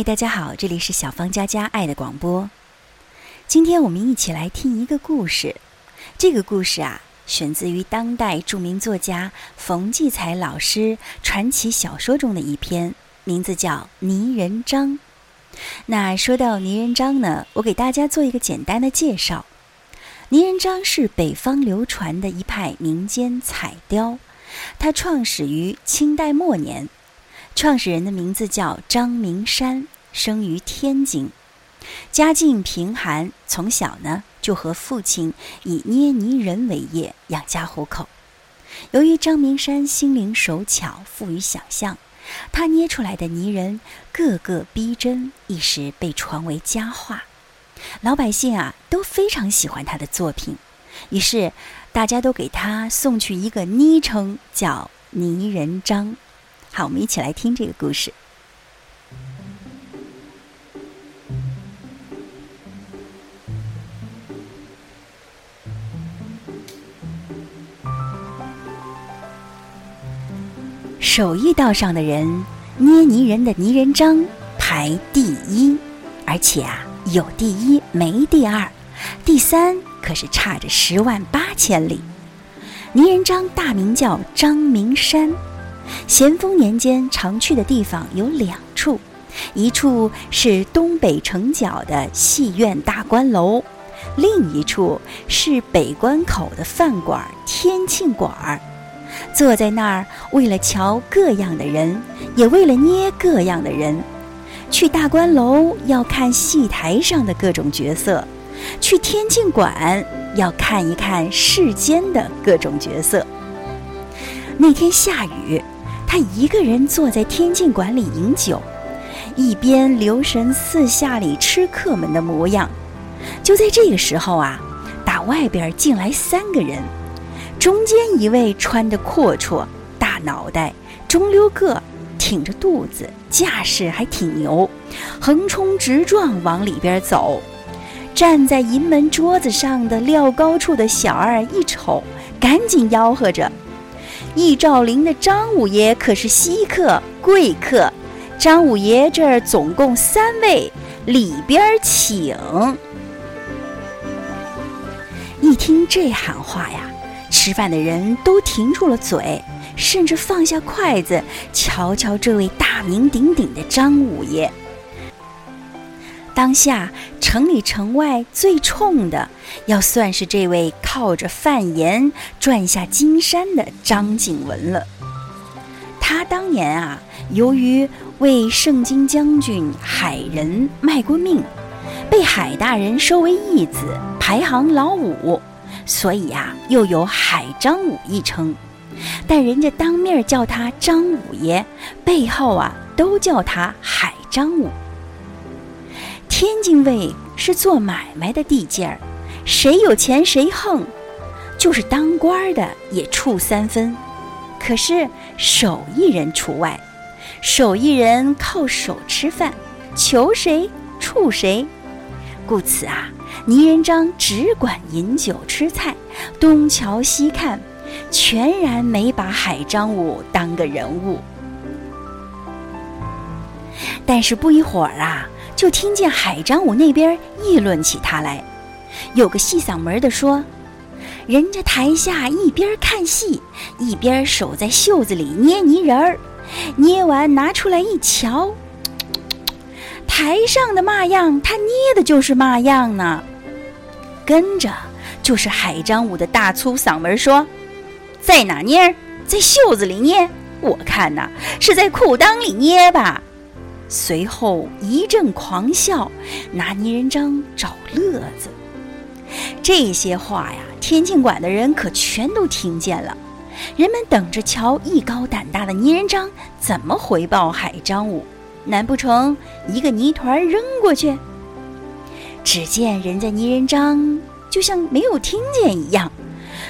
嗨，大家好，这里是小芳佳佳爱的广播。今天我们一起来听一个故事。这个故事啊，选自于当代著名作家冯骥才老师传奇小说中的一篇，名字叫《泥人张》。那说到泥人张呢，我给大家做一个简单的介绍。泥人张是北方流传的一派民间彩雕，它创始于清代末年。创始人的名字叫张明山，生于天津，家境贫寒，从小呢就和父亲以捏泥人为业养家糊口。由于张明山心灵手巧，富于想象，他捏出来的泥人个个逼真，一时被传为佳话。老百姓啊都非常喜欢他的作品，于是大家都给他送去一个昵称，叫泥人张。好，我们一起来听这个故事。手艺道上的人捏泥人的泥人张排第一，而且啊，有第一没第二，第三可是差着十万八千里。泥人张大名叫张明山。咸丰年间常去的地方有两处，一处是东北城角的戏院大观楼，另一处是北关口的饭馆天庆馆儿。坐在那儿，为了瞧各样的人，也为了捏各样的人。去大观楼要看戏台上的各种角色，去天庆馆要看一看世间的各种角色。那天下雨。他一个人坐在天境馆里饮酒，一边留神四下里吃客们的模样。就在这个时候啊，打外边进来三个人，中间一位穿的阔绰，大脑袋，中溜个，挺着肚子，架势还挺牛，横冲直撞往里边走。站在银门桌子上的料高处的小二一瞅，赶紧吆喝着。易兆林的张五爷可是稀客贵客，张五爷这儿总共三位，里边请。一听这喊话呀，吃饭的人都停住了嘴，甚至放下筷子，瞧瞧这位大名鼎鼎的张五爷。当下城里城外最冲的，要算是这位靠着贩盐赚下金山的张景文了。他当年啊，由于为圣经将军海人卖过命，被海大人收为义子，排行老五，所以啊，又有海张五一称。但人家当面叫他张五爷，背后啊，都叫他海张五。天津卫是做买卖的地界儿，谁有钱谁横，就是当官的也处三分。可是手艺人除外，手艺人靠手吃饭，求谁处谁。故此啊，泥人张只管饮酒吃菜，东瞧西看，全然没把海张武当个人物。但是不一会儿啊。就听见海张武那边议论起他来，有个细嗓门的说：“人家台下一边看戏，一边手在袖子里捏泥人儿，捏完拿出来一瞧，台上的嘛样，他捏的就是嘛样呢。”跟着就是海张武的大粗嗓门说：“在哪捏？在袖子里捏？我看呐，是在裤裆里捏吧。”随后一阵狂笑，拿泥人张找乐子。这些话呀，天庆馆的人可全都听见了。人们等着瞧艺高胆大的泥人张怎么回报海张武。难不成一个泥团扔过去？只见人家泥人张就像没有听见一样，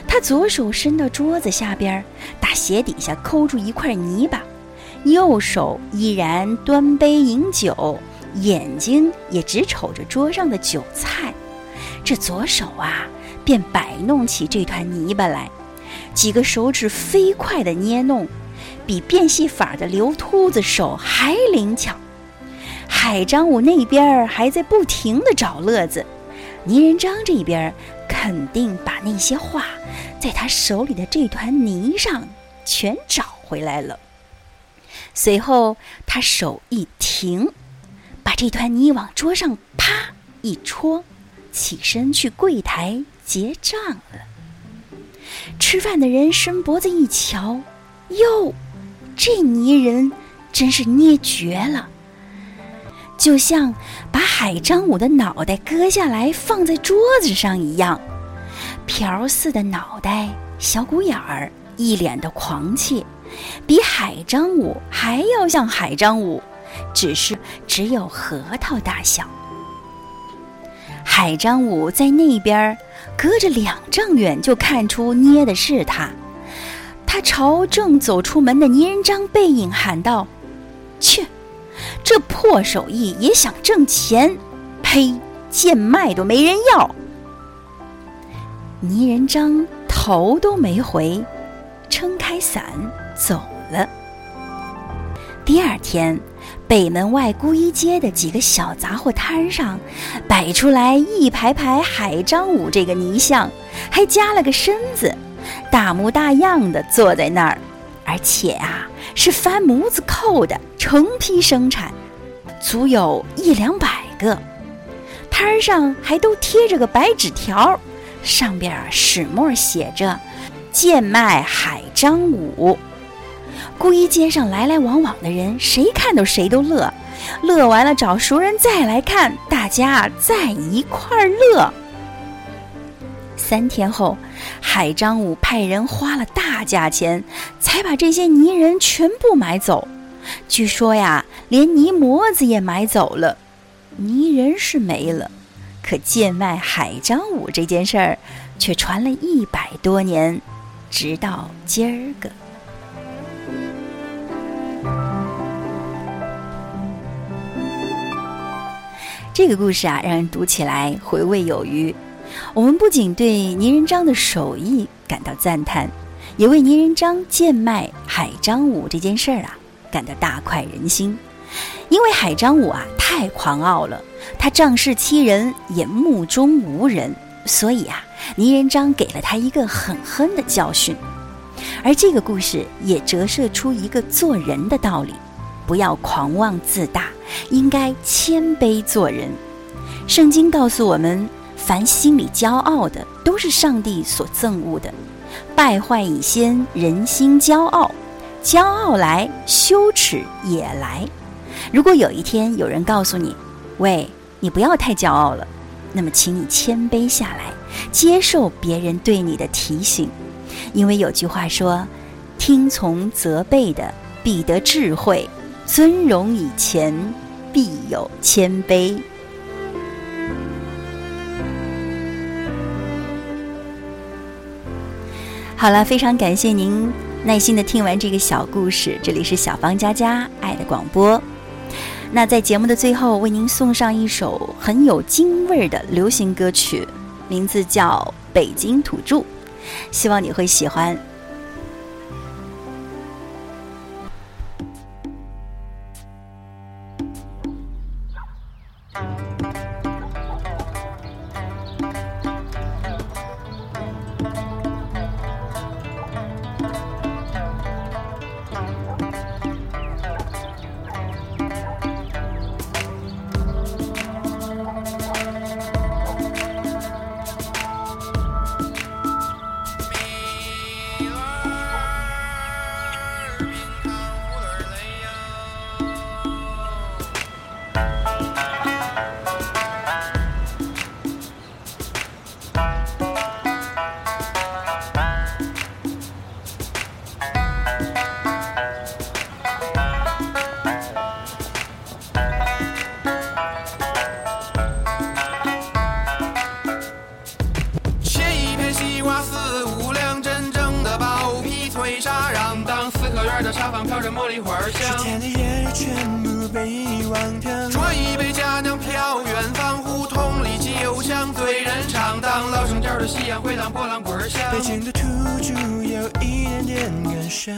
他左手伸到桌子下边，打鞋底下抠出一块泥巴。右手依然端杯饮酒，眼睛也只瞅着桌上的酒菜。这左手啊，便摆弄起这团泥巴来，几个手指飞快地捏弄，比变戏法的刘秃子手还灵巧。海张武那边还在不停的找乐子，泥人张这边肯定把那些画在他手里的这团泥上全找回来了。随后他手一停，把这团泥往桌上啪一戳，起身去柜台结账了。吃饭的人伸脖子一瞧，哟，这泥人真是捏绝了，就像把海张武的脑袋割下来放在桌子上一样，瓢似的脑袋，小鼓眼儿，一脸的狂气，比海张武还要像海张武，只是只有核桃大小。海张武在那边。隔着两丈远就看出捏的是他，他朝正走出门的泥人张背影喊道：“去，这破手艺也想挣钱？呸！贱卖都没人要。”泥人张头都没回，撑开伞走了。第二天。北门外孤衣街的几个小杂货摊上，摆出来一排排海张武这个泥像，还加了个身子，大模大样的坐在那儿，而且啊是翻模子扣的，成批生产，足有一两百个。摊儿上还都贴着个白纸条，上边啊始末写着“贱卖海张武”。孤衣街上来来往往的人，谁看到谁都乐，乐完了找熟人再来看，大家在一块儿乐。三天后，海张武派人花了大价钱，才把这些泥人全部买走。据说呀，连泥模子也买走了，泥人是没了，可贱卖海张武这件事儿，却传了一百多年，直到今儿个。这个故事啊，让人读起来回味有余。我们不仅对泥人张的手艺感到赞叹，也为泥人张贱卖海张武这件事儿啊感到大快人心。因为海张武啊太狂傲了，他仗势欺人，也目中无人，所以啊，泥人张给了他一个狠狠的教训。而这个故事也折射出一个做人的道理：不要狂妄自大。应该谦卑做人。圣经告诉我们，凡心里骄傲的，都是上帝所憎恶的。败坏以先，人心骄傲，骄傲来，羞耻也来。如果有一天有人告诉你：“喂，你不要太骄傲了。”那么，请你谦卑下来，接受别人对你的提醒，因为有句话说：“听从责备的，必得智慧。”尊荣以前，必有谦卑。好了，非常感谢您耐心的听完这个小故事。这里是小芳佳佳爱的广播。那在节目的最后，为您送上一首很有京味儿的流行歌曲，名字叫《北京土著》，希望你会喜欢。茉莉花香，十天的夜全部被遗忘掉。端一杯佳酿飘远方，胡同里酒香醉人肠。当老生角的夕阳回荡波浪滚响，北京的土著有。一点点感伤。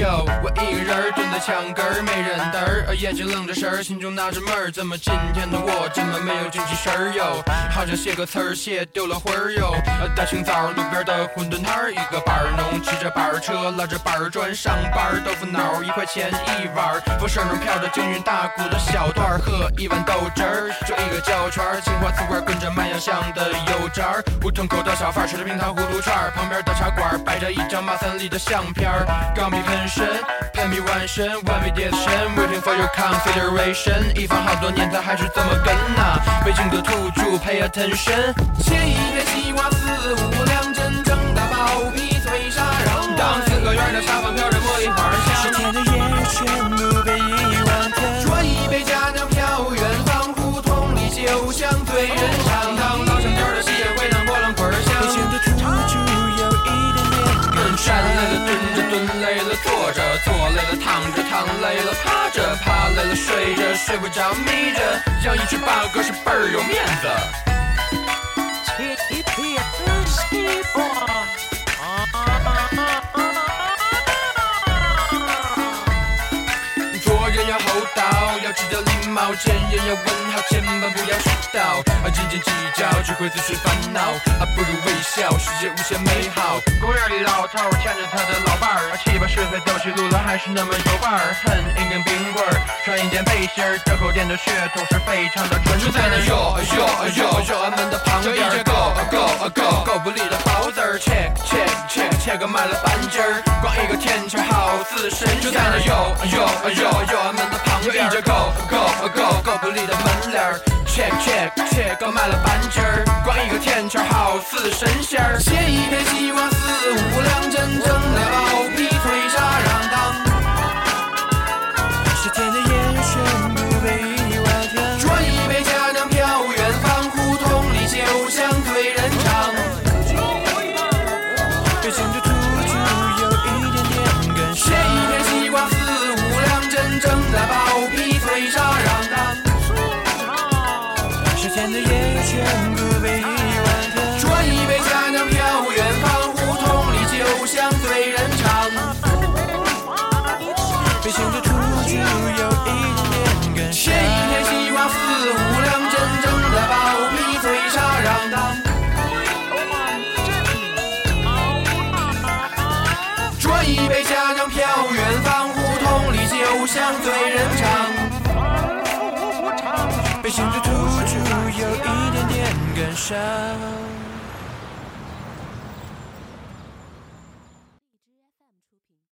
哟，我一个人蹲在墙根儿，没人搭儿，眼睛愣着神儿，心中纳着闷儿，怎么今天的我这么没有精气神儿哟？好像写个词儿写丢了魂儿哟。大清早路边的馄饨摊儿，一个板儿农骑着板儿车，拉着板儿砖上班儿，豆腐脑儿一块钱一碗儿，风声中飘着京韵大鼓的小段儿，喝一碗豆汁儿，就一个胶圈儿，青花瓷罐跟着卖洋香的油渣儿，胡同口的小贩儿吃着冰糖葫芦串儿，旁边的茶馆儿摆着一张马三立的相片儿，钢笔喷身，喷笔完身，one me decision，waiting for your consideration，一放好多年，咱还是这么跟呐？北京的土著 pay attention，切一片西瓜四五两，真正的薄皮脆沙瓤。当四合院的沙发飘了坐着，坐累了躺着，躺累了趴着，趴累了睡着，睡不着眯着，养一只八哥是倍儿有面子。貌，见人要问好，千万不要迟到。啊，斤斤计较只会自寻烦恼，啊，不如微笑，世界无限美好。公园里老头儿牵着他的老伴儿，七八十岁走起路来还是那么有伴儿。哼，一根冰棍儿，穿一件背心儿，这口店的血统是非常的纯。就在那哟哟哟哟俺们的旁边，一个 go go go 狗不理的包子儿切切切切个买了半斤儿，光一个天桥好似神仙。就在那哟哟哟哟俺们的旁边，一个 go go go 不理的门帘儿切切切刚买了半斤儿，光一个天桥好似神仙儿。切一篇西瓜四五两，真十天北